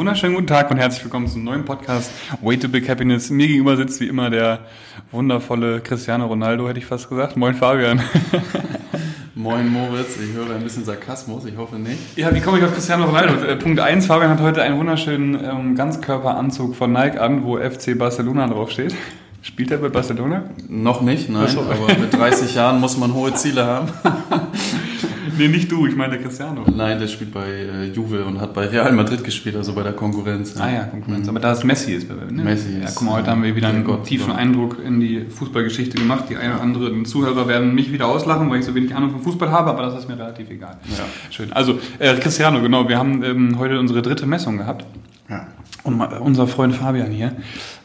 wunderschönen guten Tag und herzlich willkommen zum neuen Podcast Way to Big Happiness. Mir gegenüber sitzt wie immer der wundervolle Cristiano Ronaldo, hätte ich fast gesagt. Moin Fabian. Moin Moritz, ich höre ein bisschen Sarkasmus, ich hoffe nicht. Ja, wie komme ich auf Cristiano Ronaldo? Äh, Punkt 1, Fabian hat heute einen wunderschönen ähm, Ganzkörperanzug von Nike an, wo FC Barcelona draufsteht. Spielt er bei Barcelona? Noch nicht, nein, aber mit 30 Jahren muss man hohe Ziele haben. Nee, nicht du, ich meine der Cristiano. Nein, der spielt bei äh, Juve und hat bei Real Madrid gespielt, also bei der Konkurrenz. Ah ja, Konkurrenz. Aber da ist Messi ist bei ne? Messi Ja, ist, guck mal, heute haben wir wieder einen Gott, tiefen Gott. Eindruck in die Fußballgeschichte gemacht. Die ein oder anderen Zuhörer werden mich wieder auslachen, weil ich so wenig Ahnung von Fußball habe, aber das ist mir relativ egal. Ja. Schön. Also, äh, Cristiano, genau, wir haben ähm, heute unsere dritte Messung gehabt. Ja. Und unser Freund Fabian hier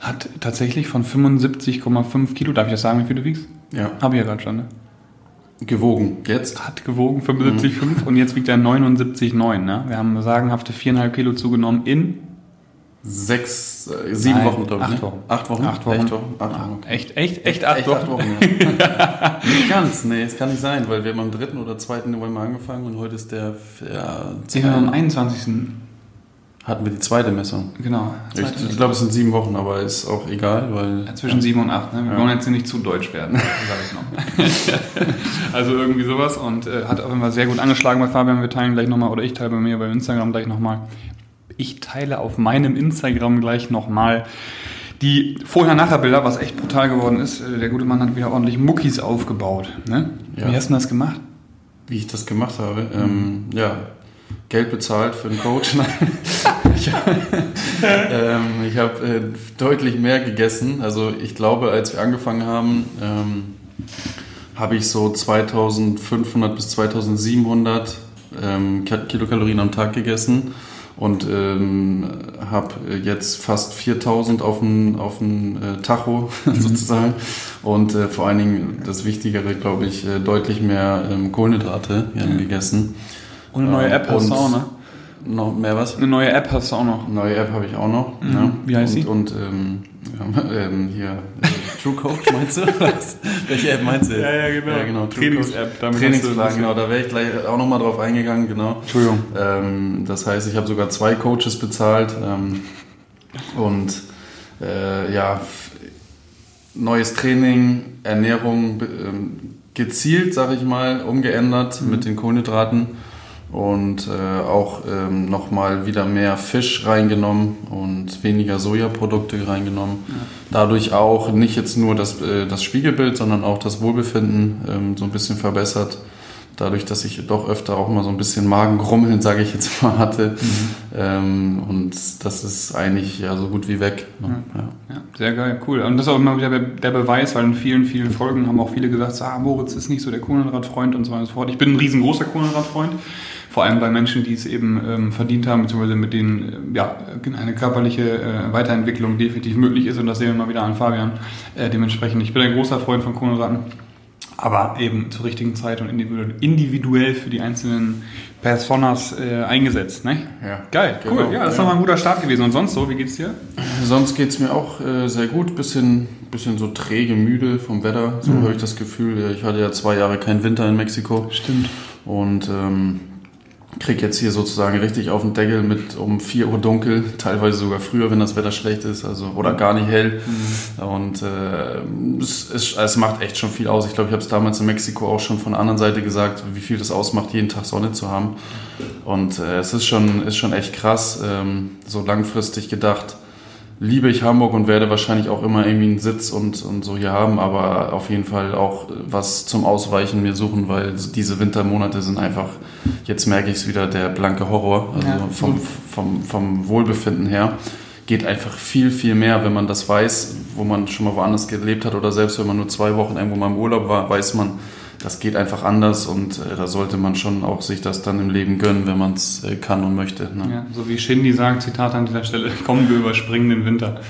hat tatsächlich von 75,5 Kilo, darf ich das sagen, wie viel du wiegst? ja. Habe ich ja gerade schon, ne? Gewogen. Jetzt? Hat gewogen 75,5 und jetzt wiegt er 79,9. Ne? Wir haben sagenhafte 4,5 Kilo zugenommen in Sechs, äh, sieben Nein, Wochen, glaube ich. acht ne? Wochen. Acht Wochen? Acht Wochen. Echt Wochen? Acht Wochen. echt, echt, echt acht Echt Wochen. acht Wochen, ja. nicht ganz, nee, es kann nicht sein, weil wir haben am 3. oder 2. November angefangen und heute ist der, ja, Sie haben am 21. hatten wir die zweite Messung. Genau. Ich, ich glaube, es sind sieben Wochen, aber ist auch egal, weil... Ja, Zwischen 7 und 8. Ne? Wir Ja. wollen jetzt nicht zu deutsch werden, sage ich noch. also irgendwie sowas und äh, hat auf jeden Fall sehr gut angeschlagen bei Fabian. Wir teilen gleich nochmal, oder ich teile bei mir bei Instagram gleich nochmal. Ich teile auf meinem Instagram gleich nochmal die Vorher-Nachher-Bilder, was echt brutal geworden ist. Äh, Der gute Mann hat wieder ordentlich Muckis aufgebaut. Ne? Wie hast du das gemacht? Wie ich das gemacht habe, ähm, ja, Geld bezahlt für einen Coach. Nein. ich ähm, ich habe äh, deutlich mehr gegessen. Also ich glaube, als wir angefangen haben, ähm, habe ich so 2500 bis 2700 ähm, Ki- Kilokalorien am Tag gegessen und ähm, habe jetzt fast 4000 auf dem auf dem, äh, Tacho sozusagen und äh, vor allen Dingen das Wichtigere, glaube ich, äh, deutlich mehr ähm, Kohlenhydrate ähm, gegessen. Und eine neue Ähm, App hast du auch, ne? Noch mehr was? Eine neue App hast du auch noch. Neue App habe ich auch noch. Mhm. Ja. Wie heißt und, sie? Und ähm, ähm, hier äh, True Coach meinst du? Welche App meinst du jetzt? Ja, ja, genau. Ja, genau. Trainings-App, Trainingsplan, genau. Da wäre ich gleich auch nochmal drauf eingegangen, genau. Entschuldigung. Ähm, das heißt, ich habe sogar zwei Coaches bezahlt ähm, und äh, ja, neues Training, Ernährung ähm, gezielt, sage ich mal, umgeändert Mhm. mit den Kohlenhydraten und äh, auch ähm, nochmal wieder mehr Fisch reingenommen und weniger Sojaprodukte reingenommen. Dadurch auch nicht jetzt nur das, äh, das Spiegelbild, sondern auch das Wohlbefinden ähm, so ein bisschen verbessert. Dadurch, dass ich doch öfter auch mal so ein bisschen Magengrummeln, sage ich jetzt mal, hatte. Ähm, und das ist eigentlich ja so gut wie weg. Ne? Ja. Ja, sehr geil, cool. Und das ist auch immer wieder der Beweis, weil in vielen, vielen Folgen haben auch viele gesagt, ah, Moritz ist nicht so der Kohlenhydratfreund und so weiter und so fort. Ich bin ein riesengroßer Kohlenhydratfreund, vor allem bei Menschen, die es eben ähm, verdient haben, beziehungsweise mit denen äh, ja, eine körperliche äh, Weiterentwicklung definitiv möglich ist und das sehen wir mal wieder an Fabian. Äh, dementsprechend, ich bin ein großer Freund von Kohlenhydraten. Aber eben zur richtigen Zeit und individuell, für die einzelnen Personas äh, eingesetzt. Ne? Ja. Geil, cool. Genau, ja, das ist ja. nochmal ein guter Start gewesen. Und sonst so, wie geht's dir? Sonst geht's mir auch äh, sehr gut. Bisschen, bisschen so träge, müde vom Wetter. So habe ich das Gefühl. Ich hatte ja zwei Jahre keinen Winter in Mexiko. Stimmt. Und ähm, krieg jetzt hier sozusagen richtig auf den Deckel mit um 4 Uhr dunkel, teilweise sogar früher, wenn das Wetter schlecht ist, also oder gar nicht hell. Und äh, es, es, es macht echt schon viel aus. Ich glaube, ich habe es damals in Mexiko auch schon von der anderen Seite gesagt, wie viel das ausmacht, jeden Tag Sonne zu haben. Und äh, es ist schon, ist schon echt krass, ähm, so langfristig gedacht. Liebe ich Hamburg und werde wahrscheinlich auch immer irgendwie einen Sitz und, und so hier haben, aber auf jeden Fall auch was zum Ausweichen mir suchen, weil diese Wintermonate sind einfach, jetzt merke ich es wieder, der blanke Horror. Also Ja. vom, vom, vom Wohlbefinden her geht einfach viel, viel mehr, wenn man das weiß, wo man schon mal woanders gelebt hat oder selbst wenn man nur zwei Wochen irgendwo mal im Urlaub war, weiß man, das geht einfach anders und äh, da sollte man schon auch sich das dann im Leben gönnen, wenn man es äh, kann und möchte. Ne? Ja, so wie Shindy sagt, Zitat an dieser Stelle, kommen wir überspringen den Winter.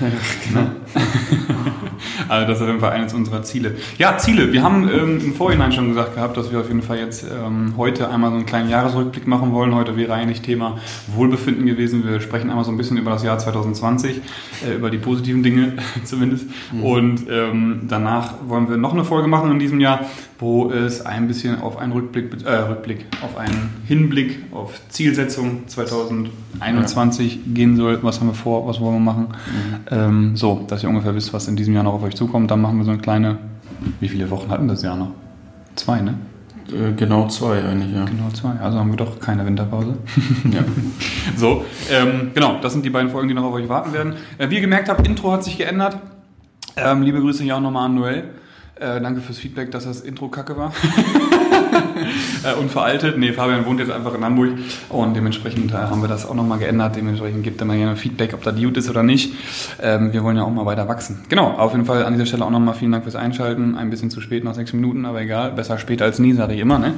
Ne? also das ist auf jeden Fall eines unserer Ziele. Ja, Ziele. Wir haben ähm, im Vorhinein schon gesagt gehabt, dass wir auf jeden Fall jetzt ähm, heute einmal so einen kleinen Jahresrückblick machen wollen. Heute wäre eigentlich Thema Wohlbefinden gewesen. Wir sprechen einmal so ein bisschen über das Jahr 2020, äh, über die positiven Dinge zumindest. Und ähm, danach wollen wir noch eine Folge machen in diesem Jahr, wo es ein bisschen auf einen Rückblick, äh, Rückblick, auf einen Hinblick auf Zielsetzung 2021 ja. gehen soll. Was haben wir vor, was wollen wir machen? Mhm. Ähm, so, dass ihr ungefähr wisst, was in diesem Jahr noch auf euch zukommt. Dann machen wir so eine kleine, wie viele Wochen hatten das Jahr noch? Zwei, ne? Äh, genau zwei eigentlich, ja. Genau zwei. Also haben wir doch keine Winterpause. ja. So, ähm, genau, das sind die beiden Folgen, die noch auf euch warten werden. Äh, wie ihr gemerkt habt, Intro hat sich geändert. Ähm, liebe Grüße hier auch nochmal an Noel. Äh, danke fürs Feedback, dass das Intro kacke war. äh, und veraltet. Nee, Fabian wohnt jetzt einfach in Hamburg und dementsprechend äh, haben wir das auch nochmal geändert. Dementsprechend gibt er mal gerne Feedback, ob da gut ist oder nicht. Ähm, wir wollen ja auch mal weiter wachsen. Genau, auf jeden Fall an dieser Stelle auch nochmal vielen Dank fürs Einschalten. Ein bisschen zu spät, nach sechs Minuten, aber egal. Besser spät als nie, sage ich immer. Ne?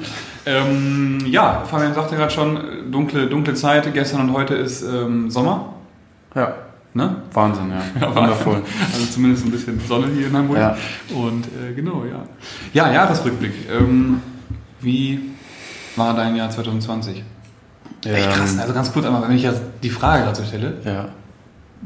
Ähm, ja, Fabian sagte gerade schon, dunkle, dunkle Zeit. Gestern und heute ist ähm, Sommer. Ja. Ne? Wahnsinn, ja. ja Wundervoll. Also zumindest ein bisschen Sonne hier in Hamburg. Ja. Und äh, genau, ja. Ja, Jahresrückblick. Ähm, wie war dein Jahr 2020? Ähm, Echt krass. Also ganz kurz einmal, wenn ich jetzt die Frage dazu stelle. Ja. ja.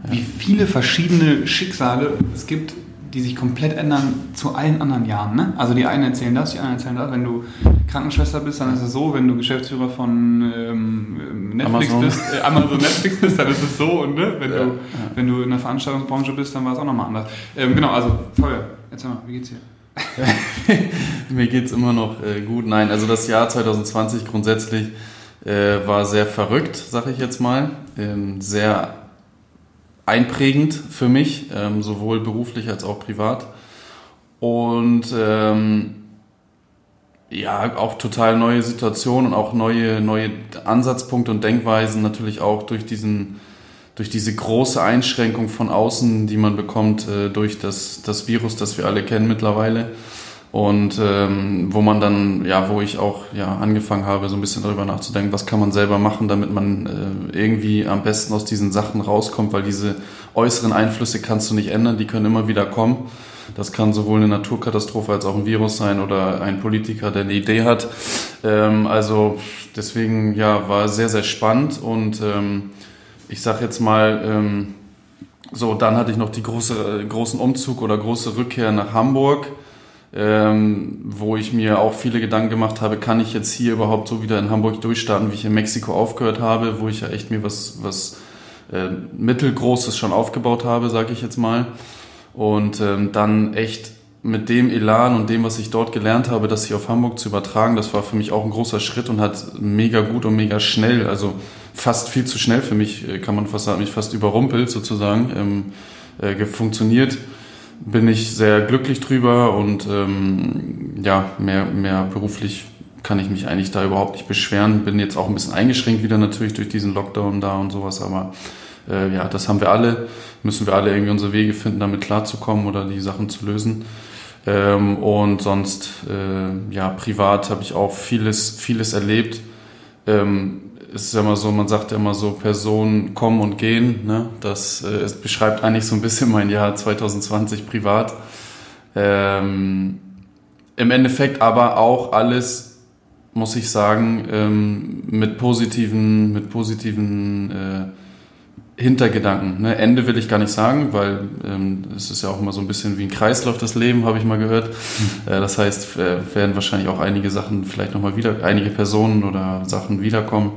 Wie viele verschiedene Schicksale es gibt, die sich komplett ändern zu allen anderen Jahren. Ne? Also die einen erzählen das, die anderen erzählen das. Wenn du Krankenschwester bist, dann ist es so. Wenn du Geschäftsführer von ähm, Netflix Amazon. bist, äh, Amazon Netflix bist, dann ist es so. Und ne? wenn, ja, du, wenn du in der Veranstaltungsbranche bist, dann war es auch nochmal anders. Ähm, genau, also Feuer, erzähl mal, wie geht's dir? Mir geht es immer noch äh, gut. Nein, also das Jahr 2020 grundsätzlich äh, war sehr verrückt, sag ich jetzt mal. Ähm, sehr einprägend für mich, ähm, sowohl beruflich als auch privat. Und ähm, ja, auch total neue Situationen und auch neue, neue Ansatzpunkte und Denkweisen natürlich auch durch diesen durch diese große Einschränkung von außen, die man bekommt äh, durch das, das Virus, das wir alle kennen mittlerweile. Und ähm, wo man dann, ja, wo ich auch ja, angefangen habe, so ein bisschen darüber nachzudenken, was kann man selber machen, damit man äh, irgendwie am besten aus diesen Sachen rauskommt, weil diese äußeren Einflüsse kannst du nicht ändern, die können immer wieder kommen. Das kann sowohl eine Naturkatastrophe als auch ein Virus sein oder ein Politiker, der eine Idee hat. Ähm, also deswegen ja, war sehr, sehr spannend und ähm, ich sag jetzt mal, ähm, so, dann hatte ich noch die große, großen Umzug oder große Rückkehr nach Hamburg ähm, wo ich mir auch viele Gedanken gemacht habe, kann ich jetzt hier überhaupt so wieder in Hamburg durchstarten, wie ich in Mexiko aufgehört habe, wo ich ja echt mir was, was äh, Mittelgroßes schon aufgebaut habe, sage ich jetzt mal. Und ähm, dann echt mit dem Elan und dem, was ich dort gelernt habe, das hier auf Hamburg zu übertragen, das war für mich auch ein großer Schritt und hat mega gut und mega schnell, also fast viel zu schnell für mich, äh, kann man fast sagen, mich fast überrumpelt sozusagen, ähm, äh, funktioniert bin ich sehr glücklich drüber und ähm, ja, mehr, mehr beruflich kann ich mich eigentlich da überhaupt nicht beschweren. Bin jetzt auch ein bisschen eingeschränkt wieder natürlich durch diesen Lockdown da und sowas, aber äh, ja, das haben wir alle. Müssen wir alle irgendwie unsere Wege finden, damit klarzukommen oder die Sachen zu lösen. Ähm, und sonst, äh, ja, privat habe ich auch vieles, vieles erlebt. Ähm, ist ja immer so, man sagt ja immer so, Personen kommen und gehen. Ne? Das äh, beschreibt eigentlich so ein bisschen mein Jahr 2020 privat. Ähm, Im Endeffekt aber auch alles, muss ich sagen, ähm, mit positiven, mit positiven äh, Hintergedanken. Ne? Ende will ich gar nicht sagen, weil ähm, es ist ja auch immer so ein bisschen wie ein Kreislauf das Leben, habe ich mal gehört. Mhm. Äh, das heißt, äh, werden wahrscheinlich auch einige Sachen vielleicht nochmal wieder, einige Personen oder Sachen wiederkommen.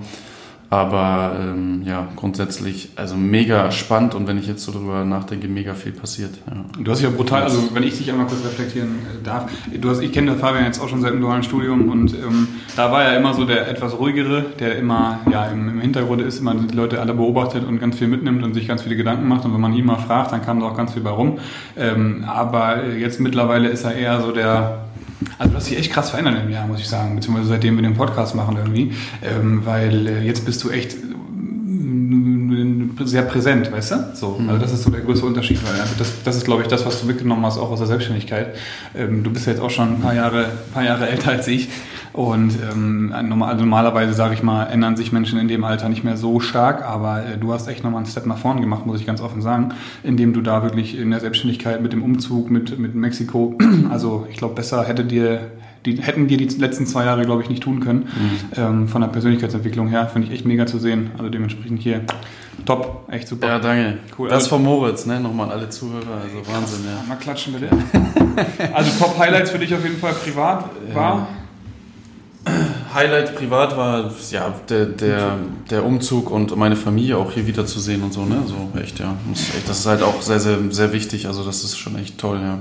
Aber ähm, ja, grundsätzlich, also mega spannend und wenn ich jetzt so drüber nachdenke, mega viel passiert. Ja. Du hast ja brutal, also wenn ich dich einmal kurz reflektieren äh, darf, du hast, ich kenne Fabian jetzt auch schon seit dem dualen Studium und ähm, da war er immer so der etwas ruhigere, der immer ja im, im, Hintergrund ist, immer die Leute alle beobachtet und ganz viel mitnimmt und sich ganz viele Gedanken macht und wenn man ihn mal fragt, dann kam da auch ganz viel bei rum. Ähm, aber jetzt mittlerweile ist er eher so der also du hast dich echt krass verändert im Jahr, muss ich sagen, beziehungsweise seitdem wir den Podcast machen irgendwie, ähm, weil äh, jetzt bist du echt äh, sehr präsent, weißt du? So, mhm. also das ist so der größte Unterschied, weil also das, das ist, glaube ich, das, was du mitgenommen hast, auch aus der Selbstständigkeit. Ähm, du bist ja jetzt auch schon ein paar Jahre, paar Jahre älter als ich und ähm, normal, normalerweise, sage ich mal, ändern sich Menschen in dem Alter nicht mehr so stark, aber äh, du hast echt nochmal einen Step nach vorn gemacht, muss ich ganz offen sagen, indem du da wirklich in der Selbstständigkeit mit dem Umzug mit, mit Mexiko, also ich glaube, besser hätte dir die hätten dir die letzten zwei Jahre, glaube ich, nicht tun können. Mhm. Ähm, von der Persönlichkeitsentwicklung her finde ich echt mega zu sehen. Also dementsprechend hier Top, echt super. Ja, danke. Cool. Das von Moritz, ne? Nochmal an alle Zuhörer, also Krass. Wahnsinn, ja. Mal klatschen bitte. also Top-Highlights für dich auf jeden Fall privat war? Highlight privat war ja der, der, der Umzug und meine Familie auch hier wiederzusehen und so, ne? So echt, ja. Das ist, halt auch sehr, sehr, sehr wichtig. Also das ist schon echt toll, ja.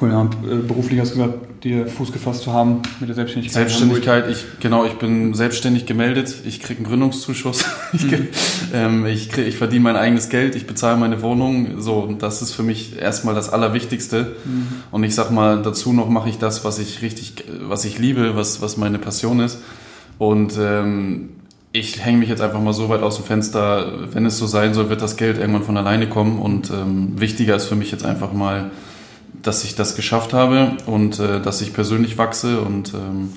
Cool, ja. Und äh, beruflich hast du gesagt, dir Fuß gefasst zu haben mit der Selbstständigkeit. Selbstständigkeit, ich, genau, ich bin selbstständig gemeldet, ich kriege einen Gründungszuschuss, ich, mhm. ähm, ich, krieg, ich verdiene mein eigenes Geld, ich bezahle meine Wohnung, so, und das ist für mich erstmal das Allerwichtigste. Mhm. Und ich sag mal, dazu noch mache ich das, was ich richtig, was ich liebe, was, was meine Passion ist. Und ähm, ich hänge mich jetzt einfach mal so weit aus dem Fenster, wenn es so sein soll, wird das Geld irgendwann von alleine kommen. Und ähm, wichtiger ist für mich jetzt einfach mal, dass ich das geschafft habe und äh, dass ich persönlich wachse und ähm,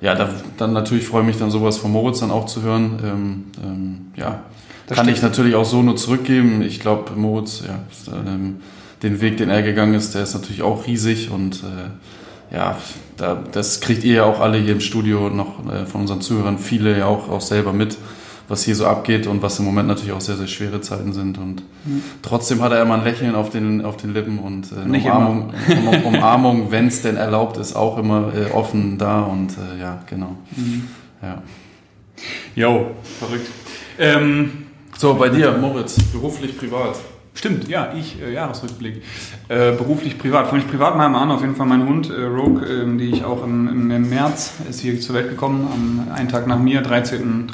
ja, da, dann natürlich freue ich mich dann sowas von Moritz dann auch zu hören. Ähm, ähm, ja, das kann ich natürlich auch so nur zurückgeben. Ich glaube, Moritz, ja, ähm, den Weg, den er gegangen ist, der ist natürlich auch riesig und äh, ja, da, das kriegt ihr ja auch alle hier im Studio noch äh, von unseren Zuhörern viele ja auch, auch selber mit was hier so abgeht und was im Moment natürlich auch sehr, sehr schwere Zeiten sind. Und mhm. trotzdem hat er immer ein Lächeln auf den, auf den Lippen und äh, eine Umarmung, um, Umarmung wenn es denn erlaubt ist, auch immer äh, offen da und äh, ja, genau. Mhm. Ja. Jo, verrückt. Ähm, so, bei dir, Moritz, beruflich, privat. Stimmt, ja, ich, äh, Jahresrückblick. Äh, beruflich, privat. Fange ich privat mal an, auf jeden Fall mein Hund, äh, Rogue, äh, die ich auch im, im, März, ist hier zur Welt gekommen, am einen Tag nach mir, 13.3.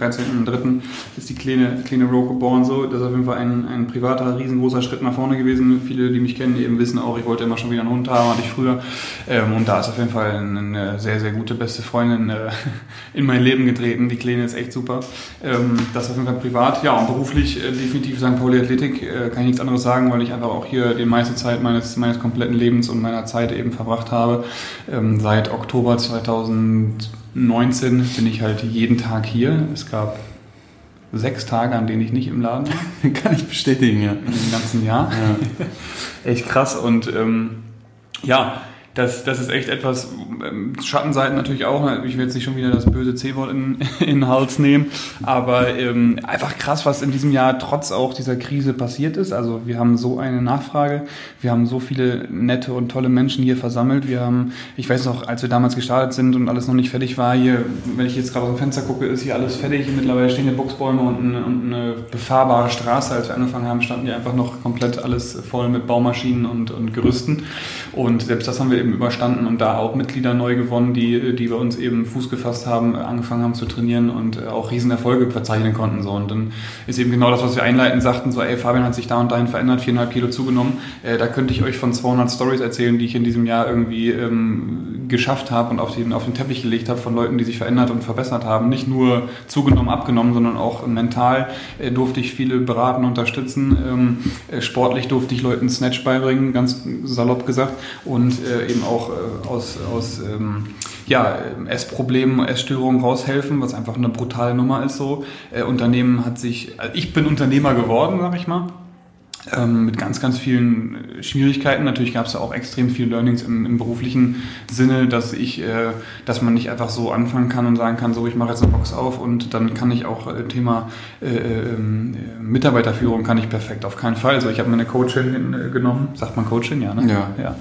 13 ist die kleine, kleine Rogue geboren. So. Das ist auf jeden Fall ein, ein privater, riesengroßer Schritt nach vorne gewesen. Viele, die mich kennen, eben wissen auch, ich wollte immer schon wieder einen Hund haben, hatte ich früher. Ähm, und da ist auf jeden Fall eine sehr, sehr gute, beste Freundin äh, in mein Leben getreten. Die Kleine ist echt super. Ähm, das auf jeden Fall privat. Ja, und beruflich äh, definitiv St. Pauli Athletik, kann ich nichts anderes anderes sagen, weil ich einfach auch hier die meiste Zeit meines, meines kompletten Lebens und meiner Zeit eben verbracht habe. Ähm, seit Oktober 2019 bin ich halt jeden Tag hier. Es gab sechs Tage, an denen ich nicht im Laden war. Kann ich bestätigen, ja. Dem ganzen Jahr. Ja. Echt krass und ähm, ja, das, das ist echt etwas, ähm, Schattenseiten natürlich auch, ich will jetzt nicht schon wieder das böse C-Wort in, in den Hals nehmen, aber ähm, einfach krass, was in diesem Jahr trotz auch dieser Krise passiert ist. Also wir haben so eine Nachfrage, wir haben so viele nette und tolle Menschen hier versammelt. Wir haben, ich weiß noch, als wir damals gestartet sind und alles noch nicht fertig war, hier, wenn ich jetzt gerade aus dem Fenster gucke, ist hier alles fertig. Mittlerweile stehen hier Boxbäume und eine, und eine befahrbare Straße. Als wir angefangen haben, standen hier einfach noch komplett alles voll mit Baumaschinen und, und Gerüsten. Und selbst das haben wir eben überstanden und da auch Mitglieder neu gewonnen, die, die bei uns eben Fuß gefasst haben, angefangen haben zu trainieren und äh, auch Riesenerfolge verzeichnen konnten. So. Und dann ist eben genau das, was wir einleitend sagten, so, ey, Fabian hat sich da und dahin verändert, viereinhalb Kilo zugenommen. Äh, da könnte ich euch von 200 Stories erzählen, die ich in diesem Jahr irgendwie ähm, geschafft habe und auf den, auf den Teppich gelegt habe von Leuten, die sich verändert und verbessert haben. Nicht nur zugenommen, abgenommen, sondern auch mental äh, durfte ich viele beraten, unterstützen. Ähm, äh, sportlich durfte ich Leuten Snatch beibringen, ganz salopp gesagt. Und äh, eben auch äh, aus, aus ähm, ja, Essproblemen, Essstörungen raushelfen, was einfach eine brutale Nummer ist so. Äh, Unternehmen hat sich, also ich bin Unternehmer geworden, sag ich mal ähm, mit ganz, ganz vielen äh, Schwierigkeiten. Natürlich gab es ja auch extrem viel Learnings im, im beruflichen Sinne, dass ich, äh, dass man nicht einfach so anfangen kann und sagen kann, so ich mache jetzt eine Box auf und dann kann ich auch äh, Thema äh, ähm, äh, Mitarbeiterführung kann ich perfekt. Auf keinen Fall. Also ich habe meine Coachin äh, genommen, sagt man Coachin, ja, ne? Ja. ja. ja.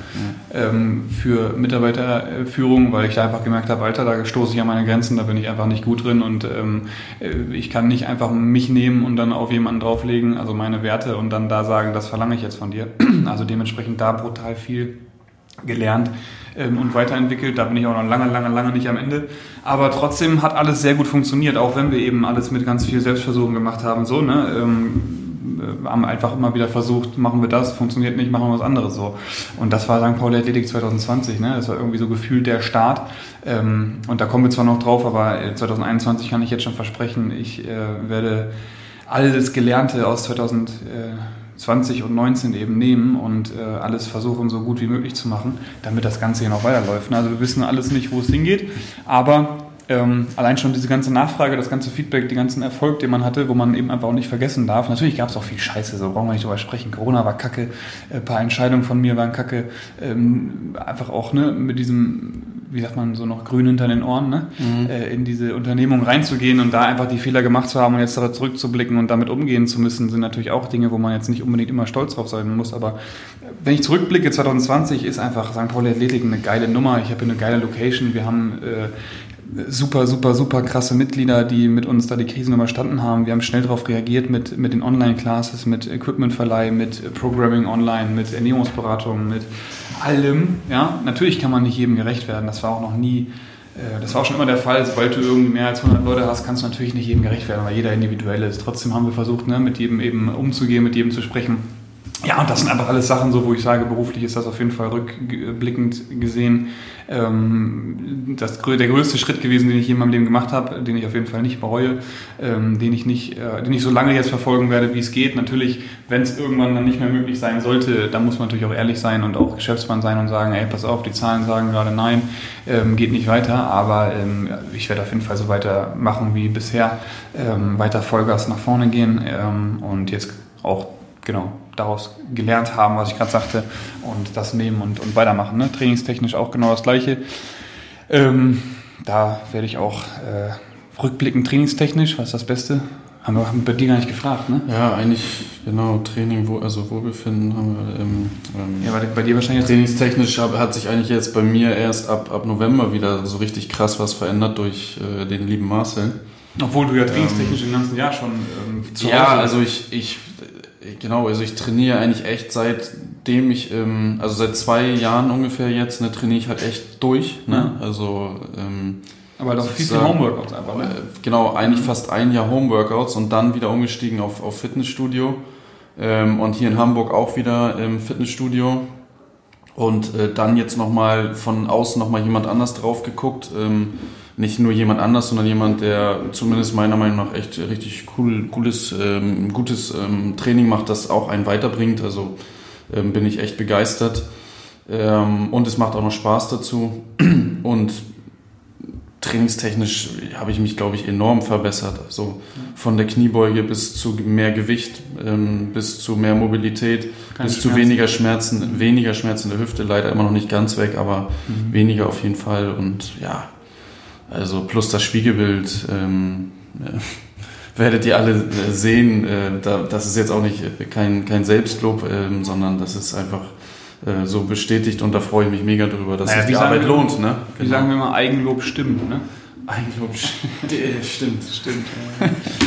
Ähm, für Mitarbeiterführung, weil ich da einfach gemerkt habe, Alter, da stoße ich an meine Grenzen, da bin ich einfach nicht gut drin und ähm, ich kann nicht einfach mich nehmen und dann auf jemanden drauflegen, also meine Werte und dann da sagen, das verlange ich jetzt von dir. Also dementsprechend da brutal viel gelernt ähm, und weiterentwickelt. Da bin ich auch noch lange, lange, lange nicht am Ende. Aber trotzdem hat alles sehr gut funktioniert, auch wenn wir eben alles mit ganz viel Selbstversuchen gemacht haben. So, ne? Ähm, äh, haben einfach immer wieder versucht, machen wir das, funktioniert nicht, machen wir was anderes so. Und das war St. Pauli Athletik 2020, ne? Das war irgendwie so gefühlt der Start. Ähm, und da kommen wir zwar noch drauf, aber 2021 kann ich jetzt schon versprechen, ich äh, werde alles Gelernte aus 2000 20 und 19 eben nehmen und äh, alles versuchen, so gut wie möglich zu machen, damit das Ganze hier noch weiterläuft. Also wir wissen alles nicht, wo es hingeht, aber ähm, allein schon diese ganze Nachfrage, das ganze Feedback, den ganzen Erfolg, den man hatte, wo man eben einfach auch nicht vergessen darf. Natürlich gab es auch viel Scheiße, so brauchen wir nicht drüber sprechen. Corona war kacke, ein äh, paar Entscheidungen von mir waren kacke. Ähm, einfach auch ne, mit diesem wie sagt man, so noch grün hinter den Ohren, ne? Mhm. Äh, in diese Unternehmung reinzugehen und da einfach die Fehler gemacht zu haben und jetzt darauf zurückzublicken und damit umgehen zu müssen, sind natürlich auch Dinge, wo man jetzt nicht unbedingt immer stolz drauf sein muss. Aber wenn ich zurückblicke, 2020 ist einfach St. Pauli Athletik eine geile Nummer. Ich habe eine geile Location. Wir haben äh, super, super, super krasse Mitglieder, die mit uns da die Krisen überstanden haben. Wir haben schnell darauf reagiert mit, mit den Online-Classes, mit Equipmentverleih, mit Programming online, mit Ernährungsberatung, mit allem. Ja, natürlich kann man nicht jedem gerecht werden. Das war auch noch nie, äh, das war auch schon immer der Fall. Sobald du irgendwie mehr als 100 Leute hast, kannst du natürlich nicht jedem gerecht werden, weil jeder individuell ist. Trotzdem haben wir versucht, ne, mit jedem eben umzugehen, mit jedem zu sprechen. Ja, und das sind einfach alles Sachen, so wo ich sage, beruflich ist das auf jeden Fall rückblickend gesehen ähm, das, der größte Schritt gewesen, den ich je in meinem Leben gemacht habe, den ich auf jeden Fall nicht bereue, ähm, den ich nicht, äh, den ich so lange jetzt verfolgen werde, wie es geht. Natürlich, wenn es irgendwann dann nicht mehr möglich sein sollte, dann muss man natürlich auch ehrlich sein und auch Geschäftsmann sein und sagen, ey, pass auf, die Zahlen sagen gerade nein, ähm, geht nicht weiter, aber ähm, ich werde auf jeden Fall so weitermachen wie bisher, ähm, weiter Vollgas nach vorne gehen ähm, und jetzt auch genau daraus gelernt haben, was ich gerade sagte, und das nehmen und, und weitermachen. Ne? Trainingstechnisch auch genau das Gleiche. Ähm, da werde ich auch äh, rückblicken, trainingstechnisch, was ist das Beste? Haben wir, haben bei dir gar nicht gefragt, ne? Ja, eigentlich, genau, Training, wo, also Wohlbefinden haben wir. Ähm, ähm, ja, bei, bei dir wahrscheinlich. Trainingstechnisch hat sich eigentlich jetzt bei mir erst ab, ab November wieder so richtig krass was verändert durch äh, den lieben Marcel. Obwohl du ja trainingstechnisch ähm, im ganzen Jahr schon ähm, zu Ja, Hause also ich, ich Genau, also ich trainiere eigentlich echt seitdem ich, ähm, also seit zwei Jahren ungefähr jetzt, ne, trainiere ich halt echt durch. Ne? Mhm. Also ähm, aber doch viel, viel Homeworkouts einfach, ne? Äh, genau, eigentlich mhm. fast ein Jahr Homeworkouts und dann wieder umgestiegen auf, auf Fitnessstudio. Ähm, und hier in Hamburg auch wieder im Fitnessstudio. Und äh, dann jetzt nochmal von außen nochmal jemand anders drauf geguckt. Ähm, nicht nur jemand anders, sondern jemand, der zumindest meiner Meinung nach echt richtig cool, cooles, ähm, gutes ähm, Training macht, das auch einen weiterbringt. Also ähm, bin ich echt begeistert. Ähm, und es macht auch noch Spaß dazu. Und trainingstechnisch habe ich mich, glaube ich, enorm verbessert. Also von der Kniebeuge bis zu mehr Gewicht, ähm, bis zu mehr Mobilität, Keine bis Schmerzen. zu weniger Schmerzen, weniger Schmerzen in der Hüfte, leider immer noch nicht ganz weg, aber mhm. weniger auf jeden Fall. Und ja, also plus das Spiegelbild ähm, äh, werdet ihr alle äh, sehen. Äh, da, das ist jetzt auch nicht äh, kein, kein Selbstlob, äh, sondern das ist einfach äh, so bestätigt und da freue ich mich mega drüber, dass naja, sich die Arbeit lohnt. Ne? Wie genau. sagen wir mal, Eigenlob stimmt. Ne? Eigenlob stimmt, stimmt.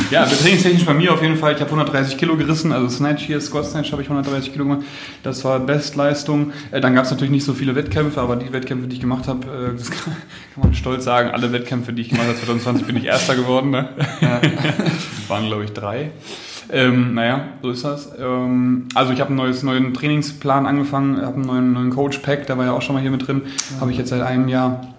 ja, trainingstechnisch bei mir auf jeden Fall. Ich habe 130 Kilo gerissen, also Snatch hier, Squat Snatch habe ich 130 Kilo gemacht. Das war Bestleistung. Äh, dann gab es natürlich nicht so viele Wettkämpfe, aber die Wettkämpfe, die ich gemacht habe, äh, das kann, kann, man stolz sagen. Alle Wettkämpfe, die ich gemacht habe 2020, bin ich Erster geworden. Ne? Ja. Waren, glaube ich, drei. Ähm, naja, so ist das. Ähm, also ich habe einen neues, neuen Trainingsplan angefangen, habe einen neuen, neuen Coach-Pack, der war ja auch schon mal hier mit drin. Ja. Habe ich jetzt seit einem Jahr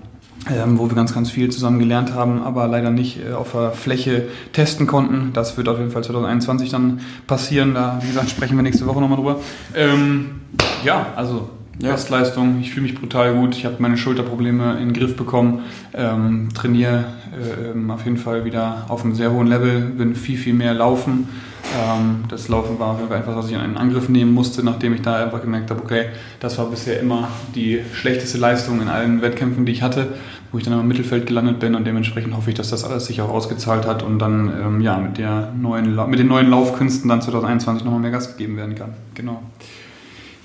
ähm, wo wir ganz, ganz viel zusammen gelernt haben, aber leider nicht äh, auf der Fläche testen konnten. Das wird auf jeden Fall 2021 dann passieren. Da, wie gesagt, sprechen wir nächste Woche nochmal drüber. Ähm, ja, also ja. Bestleistung. Ich fühle mich brutal gut. Ich habe meine Schulterprobleme in den Griff bekommen. Ähm, trainiere äh, ähm, auf jeden Fall wieder auf einem sehr hohen Level. Bin viel, viel mehr laufen. Ähm, das Laufen war einfach, was ich in einen Angriff nehmen musste, nachdem ich da einfach gemerkt habe, okay, das war bisher immer die schlechteste Leistung in allen Wettkämpfen, die ich hatte, wo ich dann im Mittelfeld gelandet bin und dementsprechend hoffe ich, dass das alles sich auch ausgezahlt hat und dann ähm, ja, mit, der neuen, mit den neuen Laufkünsten dann 2021 nochmal mehr Gas gegeben werden kann. Genau.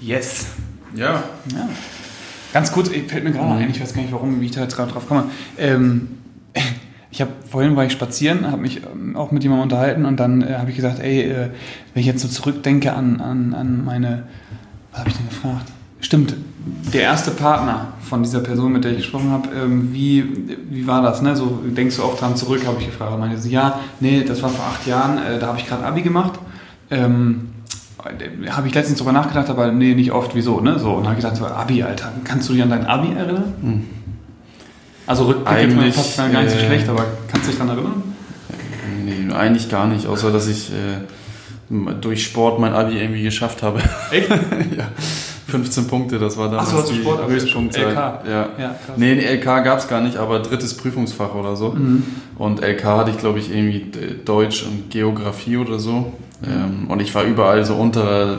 Yes. Ja. ja. Ganz kurz, fällt mir gerade mhm. ein, ich weiß gar nicht warum, wie ich da jetzt gerade drauf komme. Ähm, ich habe vorhin war ich spazieren, habe mich ähm, auch mit jemandem unterhalten und dann äh, habe ich gesagt, ey, äh, wenn ich jetzt so zurückdenke an, an, an meine, was habe ich denn gefragt? Stimmt, der erste Partner von dieser Person, mit der ich gesprochen habe, ähm, wie, wie war das? Ne? So denkst du oft dran zurück, habe ich gefragt. Und meinte sie, ja, nee, das war vor acht Jahren, äh, da habe ich gerade Abi gemacht. Ähm, habe ich letztens drüber nachgedacht, aber nee, nicht oft, wieso, ne? So, und habe ich gesagt, so, Abi, Alter, kannst du dich an dein Abi erinnern? Hm. Also rückblickend passt gar nicht so äh, schlecht, aber kannst du dich daran erinnern? Nee, eigentlich gar nicht, außer dass ich äh, durch Sport mein Abi irgendwie geschafft habe. Echt? ja. 15 Punkte, das war damals Ach, so, die Sport, Höchstpunktzahl. LK. Ja. ja nee, LK gab es gar nicht, aber drittes Prüfungsfach oder so. Mhm. Und LK hatte ich, glaube ich, irgendwie Deutsch und Geografie oder so. Mhm. und ich war überall so unter,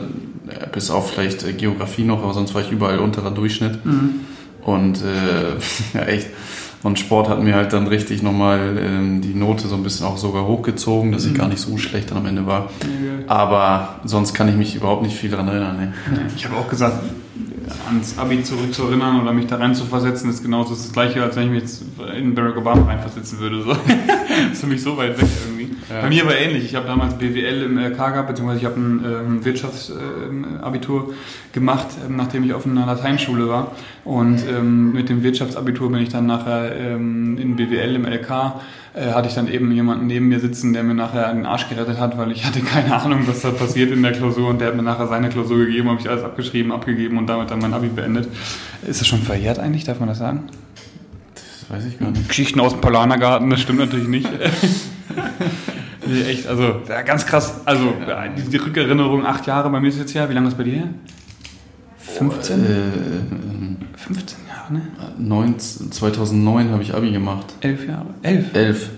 bis auf vielleicht Geografie noch, aber sonst war ich überall unterer Durchschnitt. Mhm. Und äh, ja, echt. Und Sport hat mir halt dann richtig nochmal ähm, die Note so ein bisschen auch sogar hochgezogen, dass ich gar nicht so schlecht dann am Ende war. Aber sonst kann ich mich überhaupt nicht viel daran erinnern. Ne? Ich habe auch gesagt, ans Abi zurückzuerinnern oder mich da rein zu versetzen, ist genauso das Gleiche, als wenn ich mich jetzt in Barack Obama reinversetzen würde. So. das ist für mich so weit weg irgendwie. Ja. Bei mir aber ähnlich. Ich habe damals BWL im LK gehabt, beziehungsweise ich habe ein ähm, Wirtschaftsabitur äh, gemacht, ähm, nachdem ich auf einer Lateinschule war. Und ähm, mit dem Wirtschaftsabitur bin ich dann nachher ähm, in BWL im LK äh, hatte ich dann eben jemanden neben mir sitzen, der mir nachher den Arsch gerettet hat, weil ich hatte keine Ahnung, was da passiert in der Klausur und der hat mir nachher seine Klausur gegeben, habe ich alles abgeschrieben, abgegeben und damit dann mein Abi beendet. Ist das schon verjährt eigentlich, darf man das sagen? Das weiß ich gar nicht. Geschichten aus dem Polanergarten, das stimmt natürlich nicht. nee, echt, also ja, ganz krass. Also die, die Rückerinnerung, acht Jahre, bei mir ist jetzt ja, wie lange ist es bei dir her? 15? Oh, äh, 15 Jahre, ne? 19, 2009 habe ich Abi gemacht. Elf Jahre? Elf? Elf.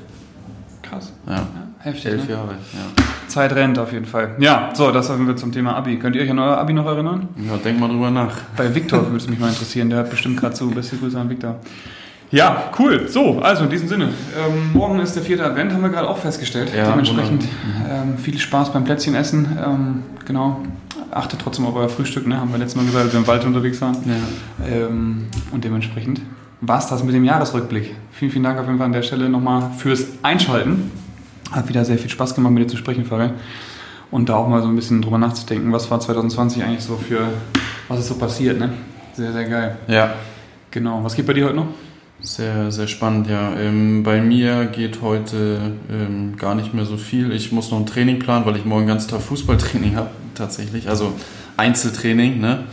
Krass. Ja. ja heftig, Elf ne? Jahre, ja. Zeit rennt auf jeden Fall. Ja, so, das haben wir zum Thema Abi. Könnt ihr euch an euer Abi noch erinnern? Ja, denk mal drüber nach. Bei Viktor würde es mich mal interessieren, der hat bestimmt gerade zu. Beste Grüße an Viktor. Ja, cool. So, also in diesem Sinne. Ähm, morgen ist der vierte Advent, haben wir gerade auch festgestellt. Ja, Dementsprechend ähm, viel Spaß beim Plätzchenessen. Ähm, genau. Achtet trotzdem auf euer Frühstück, ne? haben wir letztes Mal gesagt, als wir im Wald unterwegs waren. Ja. Ähm, und dementsprechend war es das mit dem Jahresrückblick. Vielen, vielen Dank auf jeden Fall an der Stelle nochmal fürs Einschalten. Hat wieder sehr viel Spaß gemacht, mit dir zu sprechen, Fabian. Und da auch mal so ein bisschen drüber nachzudenken, was war 2020 eigentlich so für, was ist so passiert, ne? Sehr, sehr geil. Ja. Genau. Was geht bei dir heute noch? Sehr, sehr spannend, ja. Ähm, bei mir geht heute ähm, gar nicht mehr so viel. Ich muss noch ein Training planen, weil ich morgen ganz Tag Fußballtraining habe, tatsächlich. Also Einzeltraining, ne?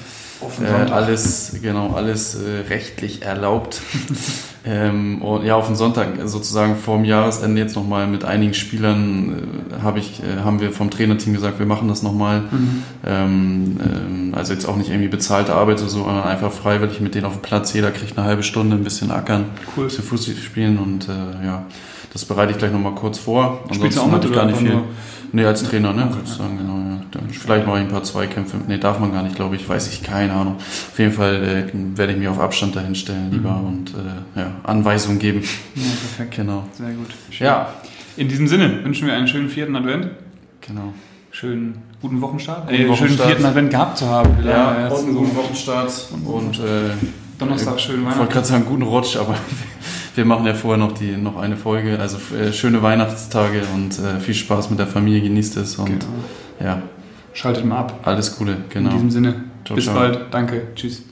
Äh, alles, genau, alles äh, rechtlich erlaubt. ähm, und ja, auf den Sonntag sozusagen vor dem Jahresende jetzt nochmal mit einigen Spielern äh, hab ich, äh, haben wir vom Trainerteam gesagt, wir machen das nochmal. Mhm. Ähm, ähm, also jetzt auch nicht irgendwie bezahlte Arbeit oder so, sondern einfach freiwillig mit denen auf dem Platz. Jeder kriegt eine halbe Stunde ein bisschen ackern, cool. bisschen Fußball spielen und äh, ja, das bereite ich gleich nochmal kurz vor. Spielst du auch mit, ich gar nicht viel. Nur? Nee, als Trainer, ne, sozusagen, genau. Ja. Dann vielleicht mache ich ein paar Zweikämpfe. Nee, darf man gar nicht, glaube ich, weiß ich, keine Ahnung. Auf jeden Fall äh, werde ich mich auf Abstand dahin stellen lieber mhm. und äh, ja, Anweisungen geben. Ja, perfekt. Genau. Sehr gut. Schön. Ja. In diesem Sinne wünschen wir einen schönen vierten Advent. Genau. Schönen guten Wochenstart. Guten äh, Wochenstart. Schönen vierten Advent gehabt zu haben. Ja, und einen guten Wochenstart. Und, äh, Donnerstag schön Weihnachten. Ich wollte gerade sagen, guten Rutsch, aber wir machen ja vorher noch, die, noch eine Folge. Also äh, schöne Weihnachtstage und äh, viel Spaß mit der Familie, genießt es und genau. ja. Schaltet mal ab. Alles Gute, genau. In diesem Sinne, ciao, bis ciao. bald. Danke, tschüss.